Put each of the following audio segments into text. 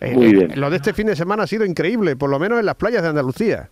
Muy bien. Lo de este fin de semana ha sido increíble, por lo menos en las playas de Andalucía.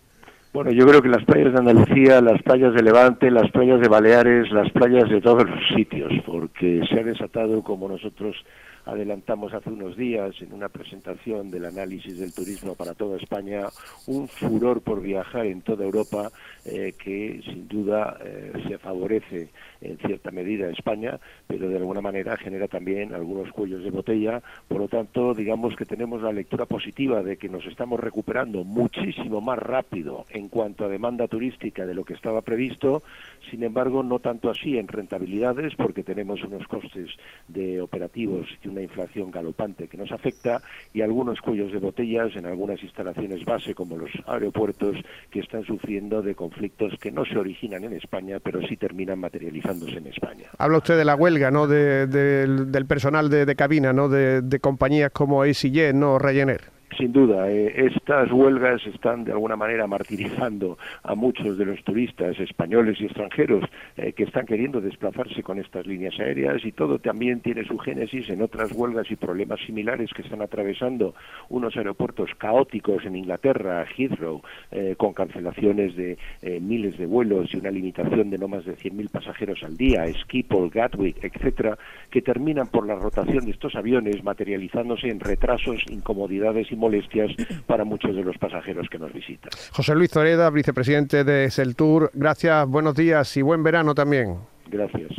Bueno, yo creo que las playas de Andalucía, las playas de Levante, las playas de Baleares, las playas de todos los sitios, porque se ha desatado, como nosotros adelantamos hace unos días en una presentación del análisis del turismo para toda España, un furor por viajar en toda Europa eh, que sin duda eh, se favorece en cierta medida a España, pero de alguna manera genera también algunos cuellos de botella. Por lo tanto, digamos que tenemos la lectura positiva de que nos estamos recuperando muchísimo más rápido en cuanto a demanda turística de lo que estaba previsto. Sin embargo, no tanto así en rentabilidades, porque tenemos unos costes de operativos y una inflación galopante que nos afecta y algunos cuellos de botellas en algunas instalaciones base como los aeropuertos que están sufriendo de conflictos que no se originan en España pero sí terminan materializándose en España. Habla usted de la huelga, ¿no? del personal de, cabina, ¿no? De, de compañías como EasyJet, ¿no? Ryanair. Sin duda, eh, estas huelgas están de alguna manera martirizando a muchos de los turistas españoles y extranjeros eh, que están queriendo desplazarse con estas líneas aéreas y todo también tiene su génesis en otras huelgas y problemas similares que están atravesando unos aeropuertos caóticos en Inglaterra, Heathrow, eh, con cancelaciones de miles de vuelos y una limitación de no más de 100.000 pasajeros al día, Schiphol, Gatwick, etcétera, que terminan por la rotación de estos aviones materializándose en retrasos, incomodidades y molestias para muchos de los pasajeros que nos visitan. José Luis Zoreda, vicepresidente de Seltour, gracias, buenos días y buen verano también. Gracias.